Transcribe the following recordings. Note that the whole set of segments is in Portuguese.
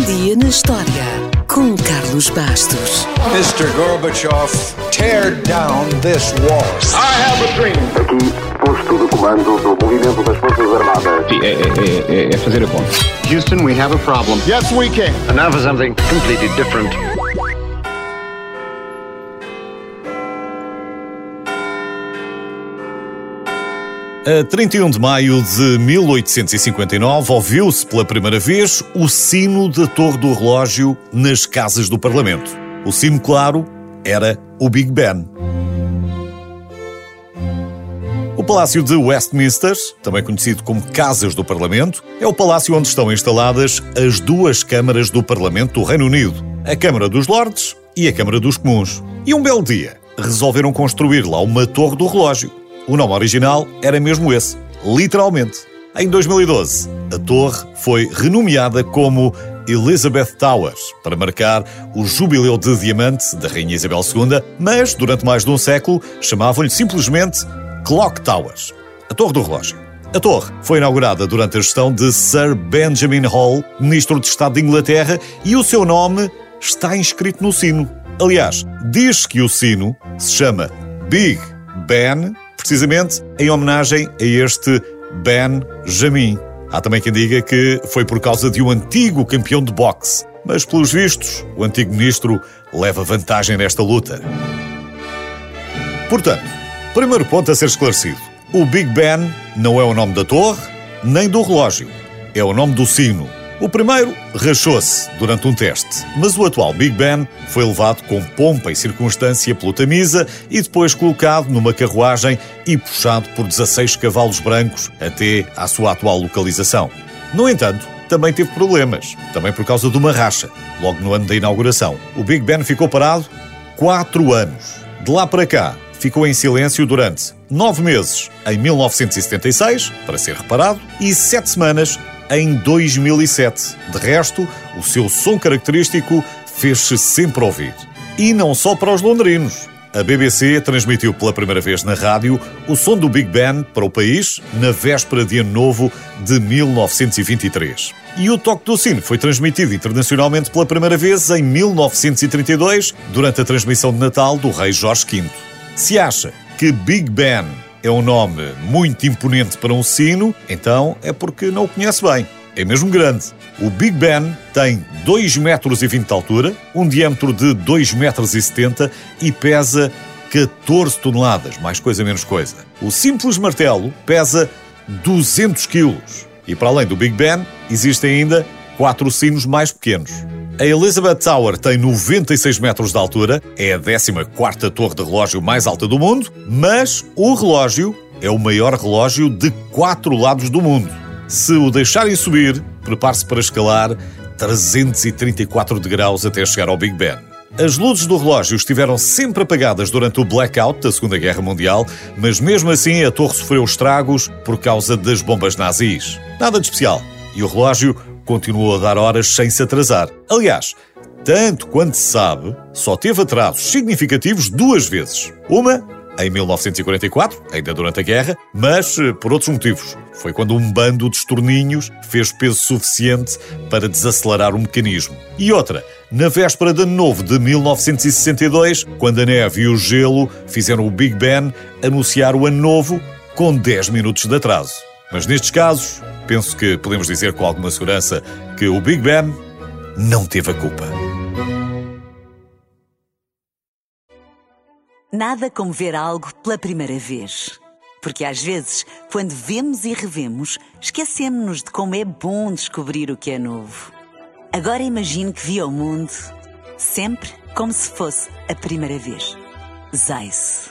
Um dia na história com Carlos Bastos. Mr. Gorbachev, tear down this wall. I have a dream. Aqui, posto de comando do movimento das Forças Armadas. Sim, é, é, é, é fazer a conta. Houston, we have a problem. Yes, we can. And now for something completely different. A 31 de maio de 1859, ouviu-se pela primeira vez o sino da Torre do Relógio nas casas do Parlamento. O sino, claro, era o Big Ben. O Palácio de Westminster, também conhecido como Casas do Parlamento, é o palácio onde estão instaladas as duas câmaras do Parlamento do Reino Unido, a Câmara dos Lordes e a Câmara dos Comuns. E um belo dia, resolveram construir lá uma Torre do Relógio. O nome original era mesmo esse, literalmente. Em 2012, a torre foi renomeada como Elizabeth Towers para marcar o jubileu de diamante da Rainha Isabel II, mas durante mais de um século chamavam-lhe simplesmente Clock Towers, a Torre do Relógio. A torre foi inaugurada durante a gestão de Sir Benjamin Hall, Ministro de Estado de Inglaterra, e o seu nome está inscrito no sino. Aliás, diz que o sino se chama Big Ben precisamente em homenagem a este Ben Jamin. Há também quem diga que foi por causa de um antigo campeão de boxe, mas pelos vistos, o antigo ministro leva vantagem nesta luta. Portanto, primeiro ponto a ser esclarecido: o Big Ben não é o nome da torre, nem do relógio, é o nome do sino. O primeiro rachou-se durante um teste, mas o atual Big Ben foi levado com pompa e circunstância pelo Tamisa e depois colocado numa carruagem e puxado por 16 cavalos brancos até à sua atual localização. No entanto, também teve problemas, também por causa de uma racha, logo no ano da inauguração. O Big Ben ficou parado quatro anos. De lá para cá, ficou em silêncio durante nove meses em 1976, para ser reparado, e sete semanas em 2007. De resto, o seu som característico fez-se sempre ouvir. E não só para os londrinos. A BBC transmitiu pela primeira vez na rádio o som do Big Ben para o país na véspera de Ano Novo de 1923. E o toque do sino foi transmitido internacionalmente pela primeira vez em 1932, durante a transmissão de Natal do rei Jorge V. Se acha que Big Ben é um nome muito imponente para um sino, então é porque não o conhece bem. É mesmo grande. O Big Ben tem 2,20 metros de altura, um diâmetro de 2,70 metros e pesa 14 toneladas, mais coisa menos coisa. O simples martelo pesa 200 quilos. E para além do Big Ben, existem ainda quatro sinos mais pequenos. A Elizabeth Tower tem 96 metros de altura, é a 14ª torre de relógio mais alta do mundo, mas o relógio é o maior relógio de quatro lados do mundo. Se o deixarem subir, prepare-se para escalar 334 degraus até chegar ao Big Ben. As luzes do relógio estiveram sempre apagadas durante o blackout da Segunda Guerra Mundial, mas mesmo assim a torre sofreu estragos por causa das bombas nazis. Nada de especial. E o relógio continuou a dar horas sem se atrasar. Aliás, tanto quanto se sabe, só teve atrasos significativos duas vezes. Uma em 1944, ainda durante a guerra, mas eh, por outros motivos. Foi quando um bando de estorninhos fez peso suficiente para desacelerar o mecanismo. E outra, na véspera de Ano Novo de 1962, quando a neve e o gelo fizeram o Big Ben anunciar o Ano Novo com 10 minutos de atraso. Mas nestes casos, penso que podemos dizer com alguma segurança que o Big Ben não teve a culpa. Nada como ver algo pela primeira vez. Porque às vezes, quando vemos e revemos, esquecemos-nos de como é bom descobrir o que é novo. Agora imagine que viu o mundo sempre como se fosse a primeira vez. Zais.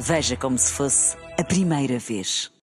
Veja como se fosse a primeira vez.